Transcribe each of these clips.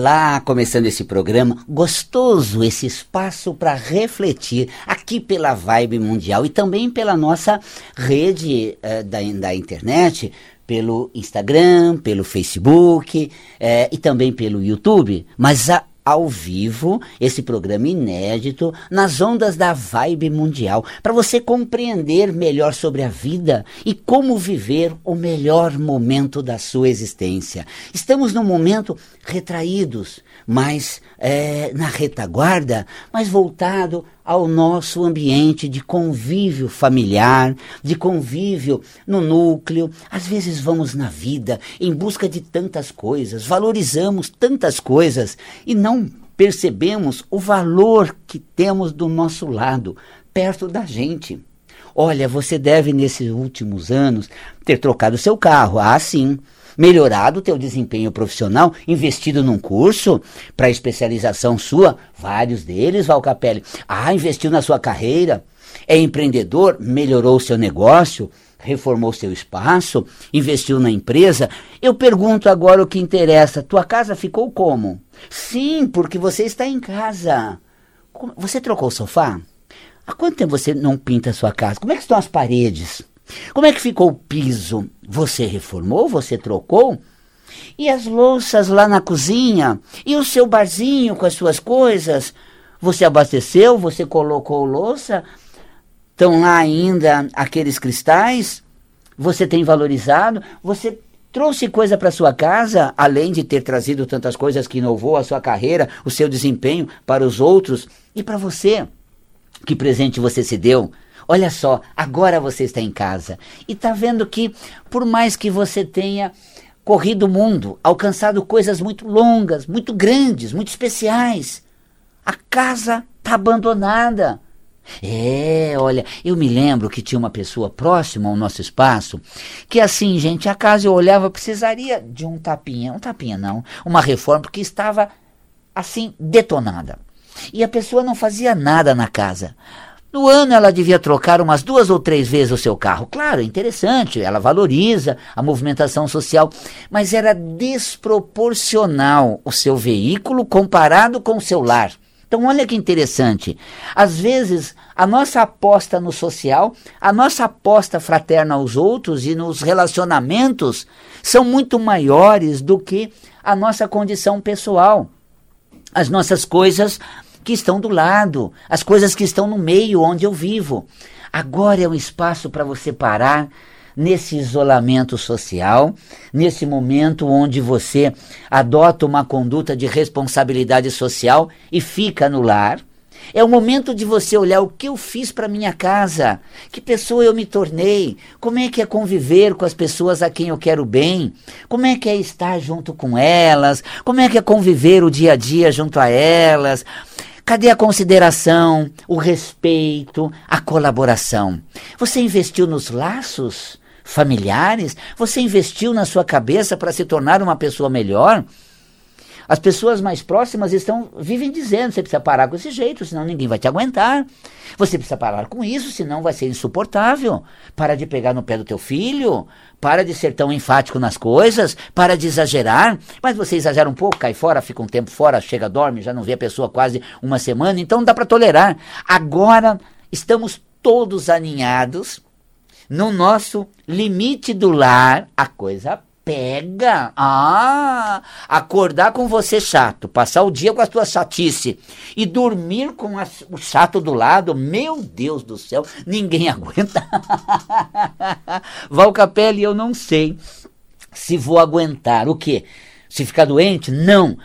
Olá, começando esse programa gostoso, esse espaço para refletir aqui pela Vibe Mundial e também pela nossa rede uh, da, da internet, pelo Instagram, pelo Facebook uh, e também pelo YouTube. Mas a, ao vivo esse programa inédito nas ondas da vibe mundial, para você compreender melhor sobre a vida e como viver o melhor momento da sua existência. Estamos num momento retraídos, mas é, na retaguarda, mas voltado ao nosso ambiente de convívio familiar, de convívio no núcleo. Às vezes vamos na vida em busca de tantas coisas, valorizamos tantas coisas e não percebemos o valor que temos do nosso lado, perto da gente. Olha, você deve nesses últimos anos ter trocado seu carro. Ah, sim melhorado o teu desempenho profissional, investido num curso para especialização sua, vários deles, Valcapelli. Ah, investiu na sua carreira, é empreendedor, melhorou o seu negócio, reformou seu espaço, investiu na empresa. Eu pergunto agora o que interessa: tua casa ficou como? Sim, porque você está em casa. Você trocou o sofá? Há quanto tempo você não pinta a sua casa? Como é que estão as paredes? Como é que ficou o piso? Você reformou? Você trocou? E as louças lá na cozinha? E o seu barzinho com as suas coisas? Você abasteceu? Você colocou louça? Estão lá ainda aqueles cristais? Você tem valorizado? Você trouxe coisa para sua casa, além de ter trazido tantas coisas que inovou a sua carreira, o seu desempenho para os outros e para você? Que presente você se deu? Olha só, agora você está em casa e está vendo que, por mais que você tenha corrido o mundo, alcançado coisas muito longas, muito grandes, muito especiais, a casa está abandonada. É, olha, eu me lembro que tinha uma pessoa próxima ao nosso espaço que assim, gente, a casa eu olhava precisaria de um tapinha, um tapinha não, uma reforma porque estava assim detonada. E a pessoa não fazia nada na casa. No ano ela devia trocar umas duas ou três vezes o seu carro. Claro, interessante, ela valoriza a movimentação social, mas era desproporcional o seu veículo comparado com o seu lar. Então, olha que interessante. Às vezes, a nossa aposta no social, a nossa aposta fraterna aos outros e nos relacionamentos são muito maiores do que a nossa condição pessoal. As nossas coisas que estão do lado, as coisas que estão no meio onde eu vivo. Agora é um espaço para você parar nesse isolamento social, nesse momento onde você adota uma conduta de responsabilidade social e fica no lar. É o momento de você olhar o que eu fiz para minha casa, que pessoa eu me tornei, como é que é conviver com as pessoas a quem eu quero bem, como é que é estar junto com elas, como é que é conviver o dia a dia junto a elas, Cadê a consideração, o respeito, a colaboração? Você investiu nos laços familiares? Você investiu na sua cabeça para se tornar uma pessoa melhor? As pessoas mais próximas estão vivem dizendo: você precisa parar com esse jeito, senão ninguém vai te aguentar. Você precisa parar com isso, senão vai ser insuportável. Para de pegar no pé do teu filho, para de ser tão enfático nas coisas, para de exagerar. Mas você exagera um pouco, cai fora, fica um tempo fora, chega, dorme, já não vê a pessoa quase uma semana, então dá para tolerar. Agora estamos todos aninhados no nosso limite do lar, a coisa pega. Ah, acordar com você chato, passar o dia com a tua chatice e dormir com a, o chato do lado, meu Deus do céu, ninguém aguenta. Val Capelli, eu não sei se vou aguentar. O quê? Se ficar doente? Não.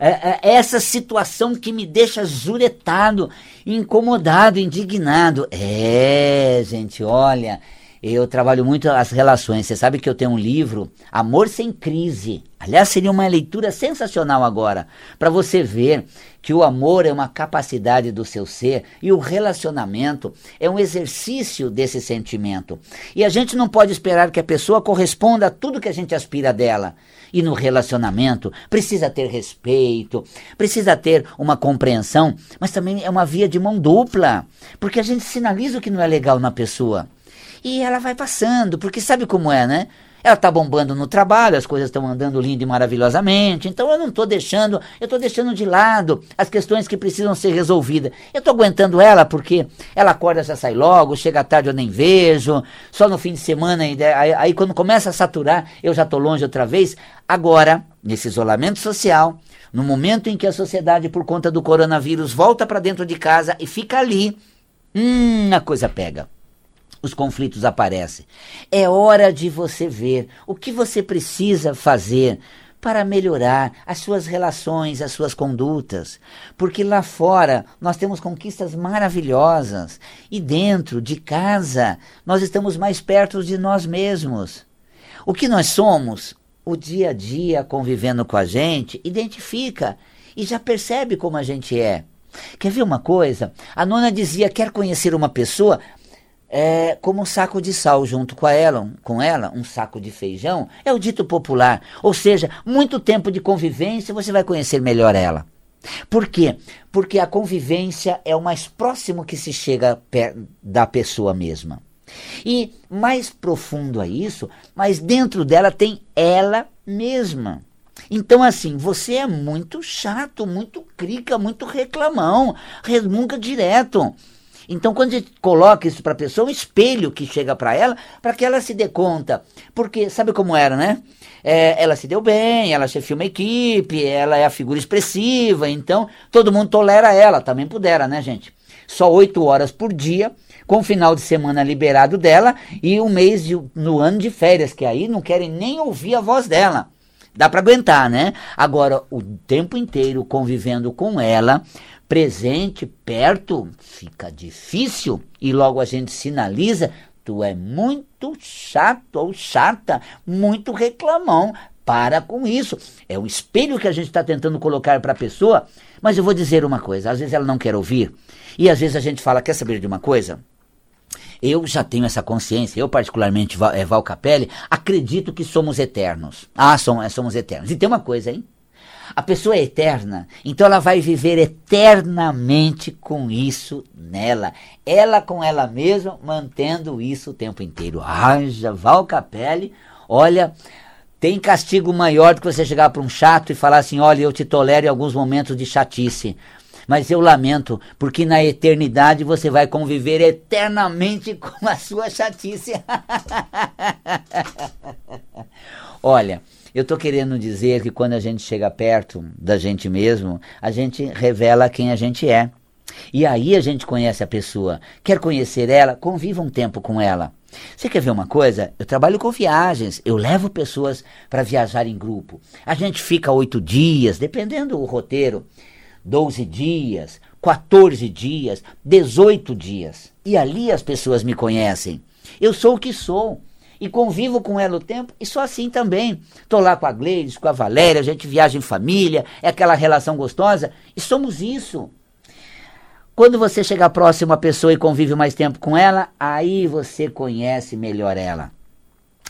É, é essa situação que me deixa zuretado, incomodado, indignado. É, gente, olha eu trabalho muito as relações. Você sabe que eu tenho um livro, Amor Sem Crise. Aliás, seria uma leitura sensacional agora, para você ver que o amor é uma capacidade do seu ser e o relacionamento é um exercício desse sentimento. E a gente não pode esperar que a pessoa corresponda a tudo que a gente aspira dela. E no relacionamento precisa ter respeito, precisa ter uma compreensão, mas também é uma via de mão dupla, porque a gente sinaliza o que não é legal na pessoa. E ela vai passando, porque sabe como é, né? ela está bombando no trabalho, as coisas estão andando lindo e maravilhosamente, então eu não estou deixando, eu estou deixando de lado as questões que precisam ser resolvidas. Eu estou aguentando ela porque ela acorda, já sai logo, chega tarde eu nem vejo, só no fim de semana, aí, aí quando começa a saturar, eu já estou longe outra vez. Agora, nesse isolamento social, no momento em que a sociedade, por conta do coronavírus, volta para dentro de casa e fica ali, hum, a coisa pega os conflitos aparecem. É hora de você ver o que você precisa fazer para melhorar as suas relações, as suas condutas. Porque lá fora nós temos conquistas maravilhosas e dentro de casa nós estamos mais perto de nós mesmos. O que nós somos, o dia a dia convivendo com a gente, identifica e já percebe como a gente é. Quer ver uma coisa? A nona dizia: quer conhecer uma pessoa? É, como um saco de sal junto com ela, com ela, um saco de feijão, é o dito popular. Ou seja, muito tempo de convivência você vai conhecer melhor ela. Por quê? Porque a convivência é o mais próximo que se chega da pessoa mesma. E mais profundo a isso, mas dentro dela tem ela mesma. Então, assim, você é muito chato, muito crica, muito reclamão, resmunga direto. Então, quando a gente coloca isso para a pessoa, um espelho que chega para ela, para que ela se dê conta. Porque, sabe como era, né? É, ela se deu bem, ela chefiou uma equipe, ela é a figura expressiva, então todo mundo tolera ela, também pudera, né, gente? Só oito horas por dia, com o final de semana liberado dela e um mês de, no ano de férias, que aí não querem nem ouvir a voz dela. Dá para aguentar, né? Agora, o tempo inteiro convivendo com ela, presente, perto, fica difícil e logo a gente sinaliza: tu é muito chato ou chata, muito reclamão. Para com isso. É um espelho que a gente está tentando colocar para a pessoa. Mas eu vou dizer uma coisa: às vezes ela não quer ouvir. E às vezes a gente fala: quer saber de uma coisa? Eu já tenho essa consciência, eu particularmente, Val, é, Val Capelli, acredito que somos eternos. Ah, somos, somos eternos. E tem uma coisa, hein? A pessoa é eterna, então ela vai viver eternamente com isso nela. Ela com ela mesma, mantendo isso o tempo inteiro. Haja, Val Capelli, olha, tem castigo maior do que você chegar para um chato e falar assim: olha, eu te tolero em alguns momentos de chatice. Mas eu lamento, porque na eternidade você vai conviver eternamente com a sua chatice. olha. Eu estou querendo dizer que quando a gente chega perto da gente mesmo, a gente revela quem a gente é. E aí a gente conhece a pessoa. Quer conhecer ela? Conviva um tempo com ela. Você quer ver uma coisa? Eu trabalho com viagens, eu levo pessoas para viajar em grupo. A gente fica oito dias, dependendo do roteiro, doze dias, 14 dias, 18 dias. E ali as pessoas me conhecem. Eu sou o que sou e convivo com ela o tempo, e sou assim também. Estou lá com a Gleides, com a Valéria, a gente viaja em família, é aquela relação gostosa, e somos isso. Quando você chega próximo à pessoa e convive mais tempo com ela, aí você conhece melhor ela.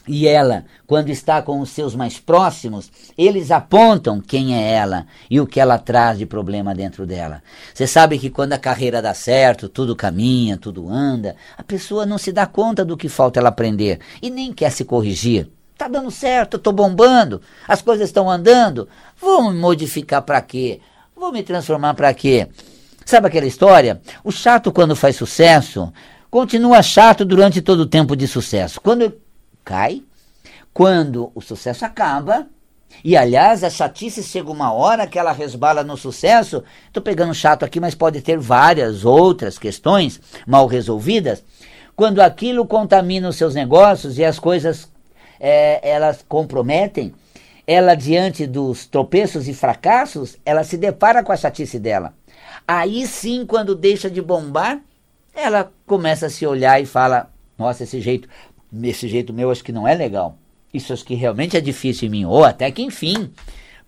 E ela, quando está com os seus mais próximos, eles apontam quem é ela e o que ela traz de problema dentro dela. Você sabe que quando a carreira dá certo, tudo caminha, tudo anda, a pessoa não se dá conta do que falta ela aprender e nem quer se corrigir. Tá dando certo, tô bombando, as coisas estão andando. Vou me modificar para quê? Vou me transformar para quê? Sabe aquela história? O chato quando faz sucesso continua chato durante todo o tempo de sucesso. Quando cai, quando o sucesso acaba, e aliás, a chatice chega uma hora que ela resbala no sucesso. Estou pegando chato aqui, mas pode ter várias outras questões mal resolvidas. Quando aquilo contamina os seus negócios e as coisas é, elas comprometem, ela diante dos tropeços e fracassos, ela se depara com a chatice dela. Aí sim, quando deixa de bombar, ela começa a se olhar e fala: Nossa, esse jeito esse jeito meu acho que não é legal. Isso acho que realmente é difícil em mim. Ou até que, enfim,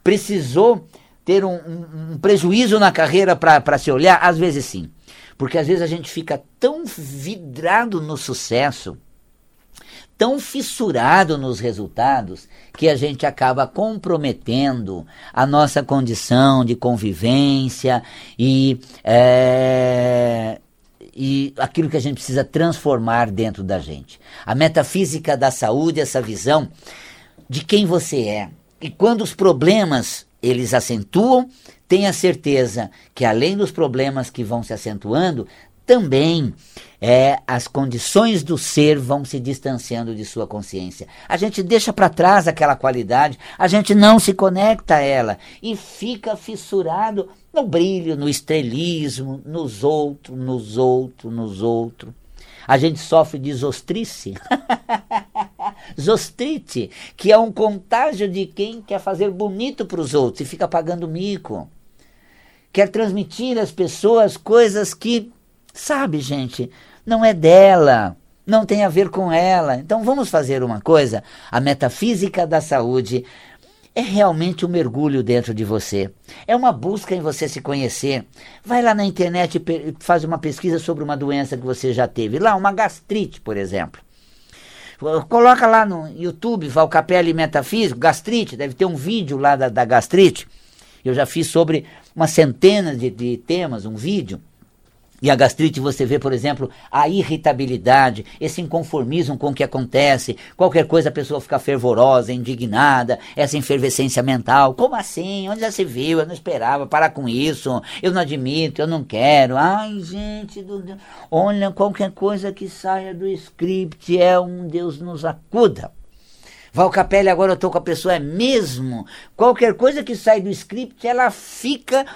precisou ter um, um, um prejuízo na carreira para se olhar? Às vezes sim. Porque às vezes a gente fica tão vidrado no sucesso, tão fissurado nos resultados, que a gente acaba comprometendo a nossa condição de convivência e, é, e aquilo que a gente precisa transformar dentro da gente. A metafísica da saúde, essa visão de quem você é. E quando os problemas eles acentuam, tenha certeza que além dos problemas que vão se acentuando, também é, as condições do ser vão se distanciando de sua consciência. A gente deixa para trás aquela qualidade, a gente não se conecta a ela e fica fissurado no brilho, no estrelismo, nos outros, nos outros, nos outros. A gente sofre de zostrice. Zostrite, que é um contágio de quem quer fazer bonito para os outros e fica pagando mico. Quer transmitir às pessoas coisas que, sabe, gente, não é dela, não tem a ver com ela. Então vamos fazer uma coisa: a metafísica da saúde é realmente um mergulho dentro de você. É uma busca em você se conhecer. Vai lá na internet e faz uma pesquisa sobre uma doença que você já teve. Lá, uma gastrite, por exemplo. Coloca lá no YouTube, Valcapelli Metafísico, gastrite, deve ter um vídeo lá da, da gastrite. Eu já fiz sobre uma centena de, de temas, um vídeo. E a gastrite você vê, por exemplo, a irritabilidade, esse inconformismo com o que acontece, qualquer coisa a pessoa fica fervorosa, indignada, essa efervescência mental. Como assim? Onde já se viu? Eu não esperava, parar com isso, eu não admito, eu não quero. Ai, gente, do... olha, qualquer coisa que saia do script é um Deus nos acuda. Val Capelli, agora eu estou com a pessoa, é mesmo? Qualquer coisa que sai do script, ela fica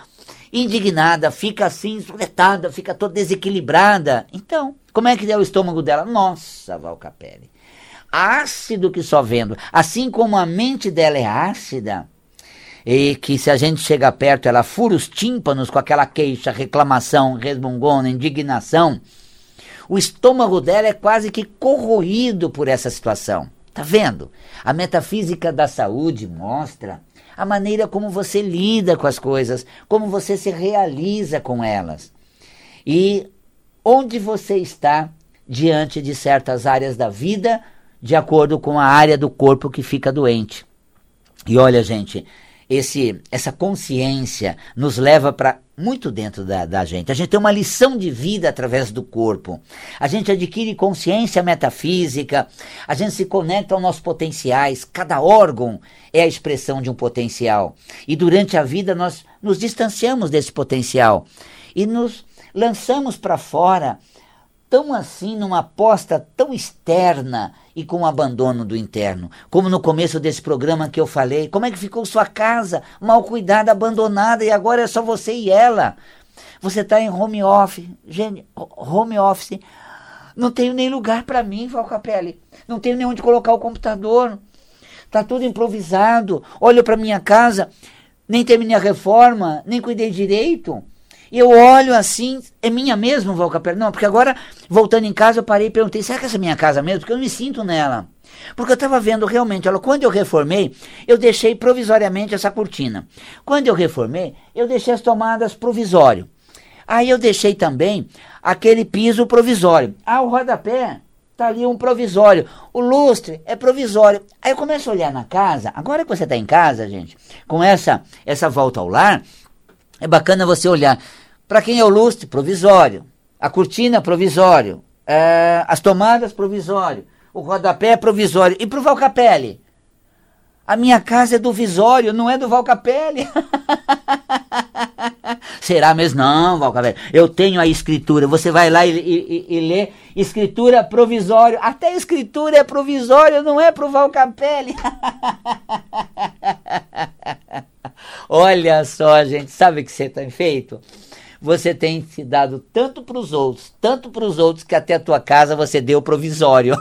indignada, fica assim, espretada, fica toda desequilibrada. Então, como é que é o estômago dela? Nossa, Val Capelli. Ácido que só vendo. Assim como a mente dela é ácida, e que se a gente chega perto, ela fura os tímpanos com aquela queixa, reclamação, resmungona, indignação. O estômago dela é quase que corroído por essa situação. Tá vendo? A metafísica da saúde mostra a maneira como você lida com as coisas, como você se realiza com elas. E onde você está diante de certas áreas da vida, de acordo com a área do corpo que fica doente. E olha, gente, esse, essa consciência nos leva para muito dentro da, da, gente. A gente tem uma lição de vida através do corpo. A gente adquire consciência metafísica, a gente se conecta aos nossos potenciais. Cada órgão é a expressão de um potencial. E durante a vida nós nos distanciamos desse potencial e nos lançamos para fora tão assim numa aposta tão externa e com o abandono do interno. Como no começo desse programa que eu falei, como é que ficou sua casa mal cuidada, abandonada e agora é só você e ela? Você está em home office, gente, home office. Não tenho nem lugar para mim, Valcapelli. Não tenho nem onde colocar o computador. Tá tudo improvisado. Olho para minha casa, nem terminei a reforma, nem cuidei direito. Eu olho assim, é minha mesmo, Valcapelli? Não, porque agora, voltando em casa, eu parei e perguntei, será que essa é minha casa mesmo? Porque eu me sinto nela. Porque eu estava vendo realmente, quando eu reformei, eu deixei provisoriamente essa cortina. Quando eu reformei, eu deixei as tomadas provisório. Aí eu deixei também aquele piso provisório. Ah, o rodapé tá ali um provisório. O lustre é provisório. Aí eu começo a olhar na casa, agora que você está em casa, gente, com essa, essa volta ao lar, é bacana você olhar. Para quem é o lustre, provisório. A cortina, provisório. É, as tomadas, provisório. O rodapé, provisório. E para o Valcapelli? A minha casa é do Visório, não é do Valcapelli. Será mesmo? Não, Valcapelli. Eu tenho a escritura. Você vai lá e, e, e, lê escritura provisório. Até escritura é provisório, não é para o Valcapelli. Olha só, gente, sabe o que você tem feito? Você tem se dado tanto para os outros, tanto para os outros, que até a tua casa você deu provisório.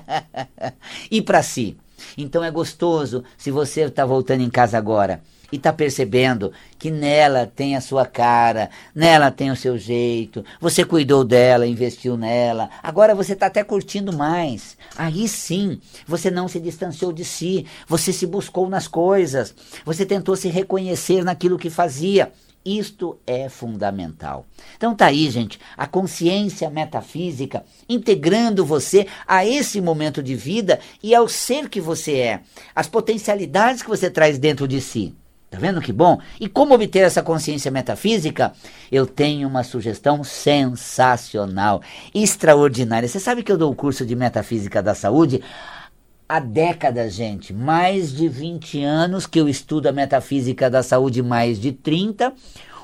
e para si. Então é gostoso se você está voltando em casa agora e está percebendo que nela tem a sua cara, nela tem o seu jeito, você cuidou dela, investiu nela, agora você está até curtindo mais. Aí sim, você não se distanciou de si, você se buscou nas coisas, você tentou se reconhecer naquilo que fazia. Isto é fundamental. Então tá aí, gente, a consciência metafísica integrando você a esse momento de vida e ao ser que você é, as potencialidades que você traz dentro de si. Tá vendo que bom? E como obter essa consciência metafísica? Eu tenho uma sugestão sensacional, extraordinária. Você sabe que eu dou o curso de metafísica da saúde há décadas, gente. Mais de 20 anos que eu estudo a metafísica da saúde, mais de 30.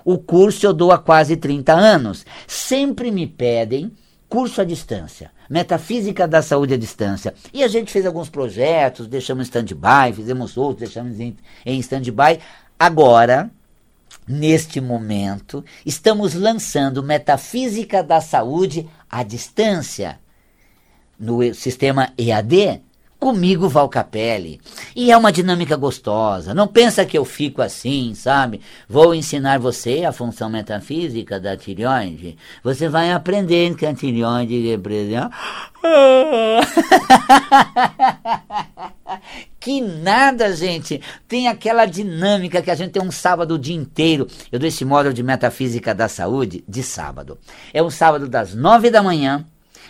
O curso eu dou há quase 30 anos. Sempre me pedem curso à distância, Metafísica da Saúde à Distância. E a gente fez alguns projetos, deixamos em stand-by, fizemos outros, deixamos em, em stand-by. Agora, neste momento, estamos lançando Metafísica da Saúde à Distância no sistema EAD comigo Val Capelli. E é uma dinâmica gostosa. Não pensa que eu fico assim, sabe? Vou ensinar você a função metafísica da tireoide. Você vai aprender que a tireoide representa. que nada, gente. Tem aquela dinâmica que a gente tem um sábado o dia inteiro. Eu dou esse módulo de metafísica da saúde de sábado. É um sábado das nove da manhã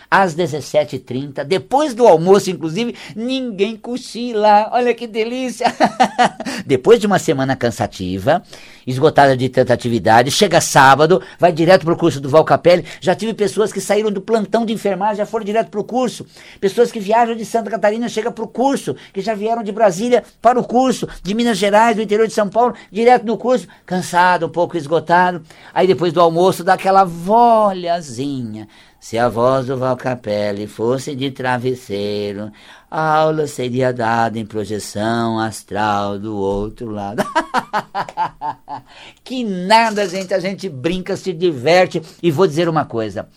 às 17h30, depois do almoço, inclusive, ninguém cochila. Olha que delícia! depois de uma semana cansativa, esgotada de tanta atividade, chega sábado, vai direto para o curso do Val Capelli. Já tive pessoas que saíram do plantão de enfermagem, já foram direto para o curso. Pessoas que viajam de Santa Catarina, chegam para o curso, que já vieram de Brasília para o curso, de Minas Gerais, do interior de São Paulo, direto no curso, cansado, um pouco esgotado. Aí depois do almoço, dá aquela volhazinha se a voz do Valcapelli fosse de travesseiro, a aula seria dada em projeção astral do outro lado. que nada, gente, a gente brinca, se diverte. E vou dizer uma coisa.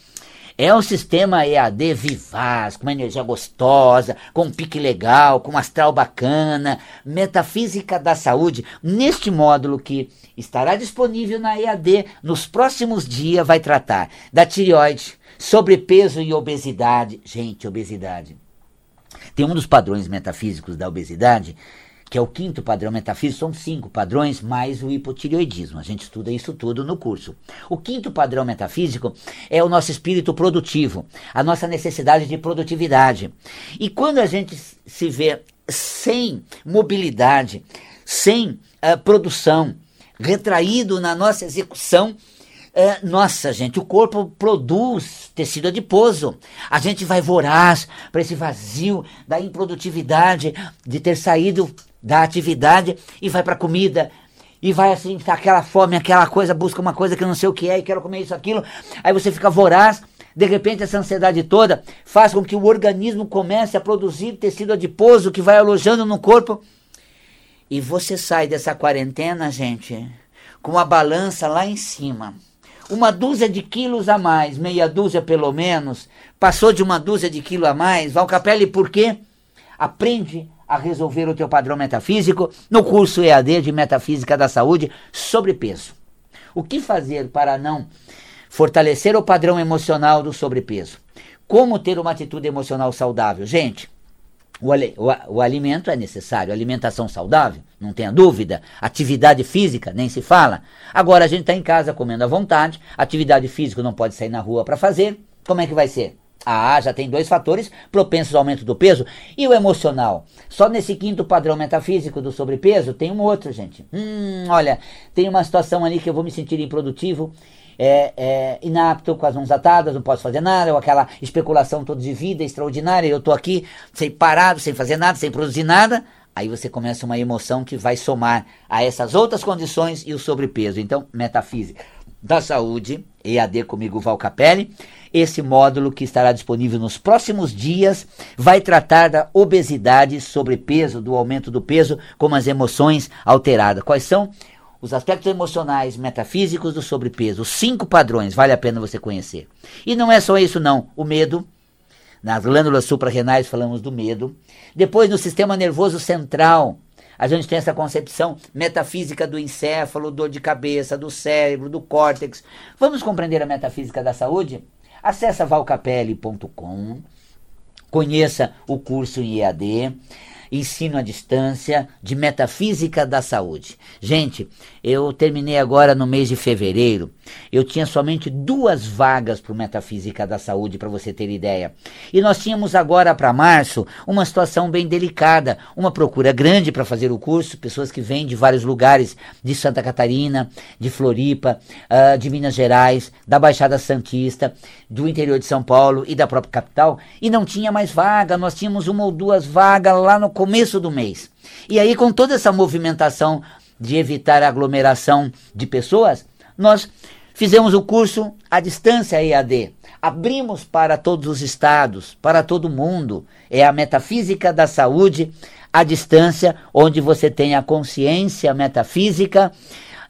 É um sistema EAD vivaz, com uma energia gostosa, com um pique legal, com um astral bacana, metafísica da saúde. Neste módulo que estará disponível na EAD nos próximos dias, vai tratar da tireoide, Sobrepeso e obesidade. Gente, obesidade. Tem um dos padrões metafísicos da obesidade, que é o quinto padrão metafísico, são cinco padrões, mais o hipotireoidismo. A gente estuda isso tudo no curso. O quinto padrão metafísico é o nosso espírito produtivo, a nossa necessidade de produtividade. E quando a gente se vê sem mobilidade, sem uh, produção, retraído na nossa execução, é, nossa, gente, o corpo produz tecido adiposo. A gente vai voraz para esse vazio da improdutividade, de ter saído da atividade e vai para comida. E vai assim, tá aquela fome, aquela coisa, busca uma coisa que não sei o que é e quero comer isso, aquilo. Aí você fica voraz. De repente, essa ansiedade toda faz com que o organismo comece a produzir tecido adiposo que vai alojando no corpo. E você sai dessa quarentena, gente, com a balança lá em cima uma dúzia de quilos a mais, meia dúzia pelo menos, passou de uma dúzia de quilos a mais, Valcapelli, por quê? Aprende a resolver o teu padrão metafísico no curso EAD de Metafísica da Saúde sobre peso. O que fazer para não fortalecer o padrão emocional do sobrepeso? Como ter uma atitude emocional saudável? Gente, o, o, o, alimento é necessário, alimentação saudável, não tenha dúvida. Atividade física, nem se fala. Agora a gente está em casa comendo à vontade, atividade física não pode sair na rua para fazer. Como é que vai ser? Ah, já tem dois fatores propensos ao aumento do peso. E o emocional? Só nesse quinto padrão metafísico do sobrepeso tem um outro, gente. Hum, olha, tem uma situação ali que eu vou me sentir improdutivo é, é, inapto, com as mãos atadas, não posso fazer nada, ou aquela especulação toda de vida extraordinária, eu estou aqui sem parado, sem fazer nada, sem produzir nada, aí você começa uma emoção que vai somar a essas outras condições e o sobrepeso. Então, metafísica da saúde, EAD comigo Val Capelli. Esse módulo que estará disponível nos próximos dias vai tratar da obesidade, sobrepeso, do aumento do peso, como as emoções alteradas. Quais são os aspectos emocionais, metafísicos do sobrepeso, os cinco padrões, vale a pena você conhecer. E não é só isso não, o medo, nas glândulas suprarrenais falamos do medo. Depois no sistema nervoso central, a gente tem essa concepção metafísica do encéfalo, dor de cabeça, do cérebro, do córtex. Vamos compreender a metafísica da saúde? Acesse valcapelli.com, conheça o curso em EAD ensino à distância, de metafísica da saúde. Gente, eu terminei agora no mês de fevereiro. Eu tinha somente duas vagas para metafísica da saúde, para você ter ideia. E nós tínhamos agora para março uma situação bem delicada, uma procura grande para fazer o curso, pessoas que vêm de vários lugares, de Santa Catarina, de Floripa, uh, de Minas Gerais, da Baixada Santista, do interior de São Paulo e da própria capital, e não tinha mais vaga. Nós tínhamos uma ou duas vagas lá no começo do mês. E aí, com toda essa movimentação de evitar aglomeração de pessoas, nós fizemos o curso à distância EAD. Abrimos para todos os estados, para todo mundo. É a metafísica da saúde à distância, onde você tem a consciência metafísica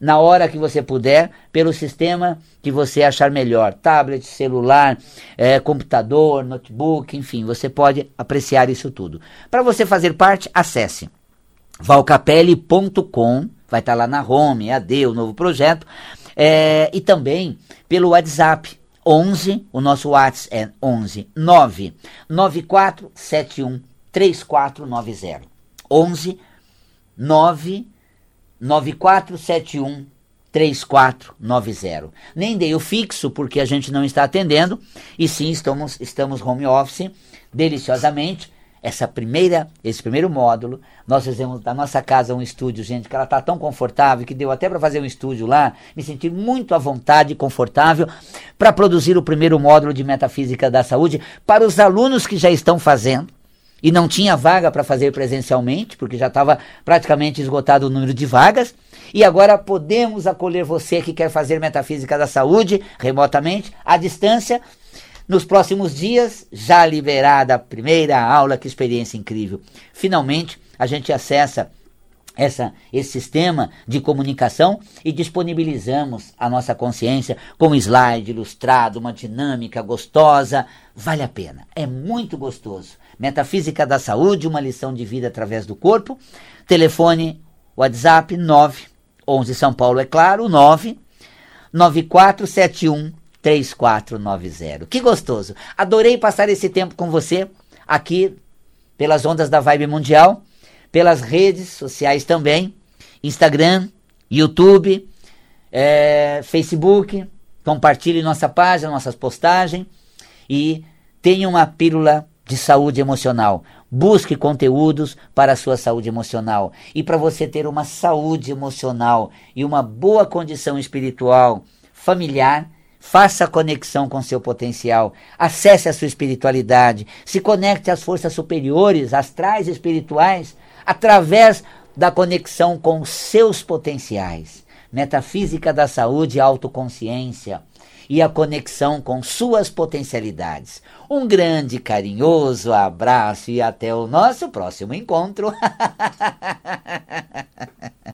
na hora que você puder, pelo sistema que você achar melhor. Tablet, celular, é, computador, notebook, enfim, você pode apreciar isso tudo. Para você fazer parte, acesse valcapelli.com, vai estar tá lá na home, AD, o novo projeto, é, e também pelo WhatsApp. 11, o nosso WhatsApp é 11 9 9471 3490. 11 9 9471 3490. Nem dei o fixo porque a gente não está atendendo e sim estamos estamos home office deliciosamente. Essa primeira, esse primeiro módulo, nós fizemos da nossa casa um estúdio, gente, que ela está tão confortável que deu até para fazer um estúdio lá, me senti muito à vontade e confortável para produzir o primeiro módulo de metafísica da saúde para os alunos que já estão fazendo e não tinha vaga para fazer presencialmente, porque já estava praticamente esgotado o número de vagas. E agora podemos acolher você que quer fazer metafísica da saúde remotamente, à distância. Nos próximos dias, já liberada a primeira aula, que experiência incrível. Finalmente, a gente acessa essa, esse sistema de comunicação e disponibilizamos a nossa consciência com slide ilustrado, uma dinâmica gostosa. Vale a pena, é muito gostoso. Metafísica da Saúde, uma lição de vida através do corpo. Telefone WhatsApp 9 11 São Paulo, é claro, 9 9471 3490. Que gostoso. Adorei passar esse tempo com você aqui pelas ondas da Vibe Mundial pelas redes sociais também, Instagram, YouTube, é, Facebook. Compartilhe nossa página, nossas postagens e tenha uma pílula de saúde emocional. Busque conteúdos para a sua saúde emocional. E para você ter uma saúde emocional e uma boa condição espiritual, familiar, faça conexão com seu potencial, acesse a sua espiritualidade, se conecte às forças superiores, astrais espirituais, através da conexão com seus potenciais, metafísica da saúde e autoconsciência e a conexão com suas potencialidades. Um grande carinhoso abraço e até o nosso próximo encontro.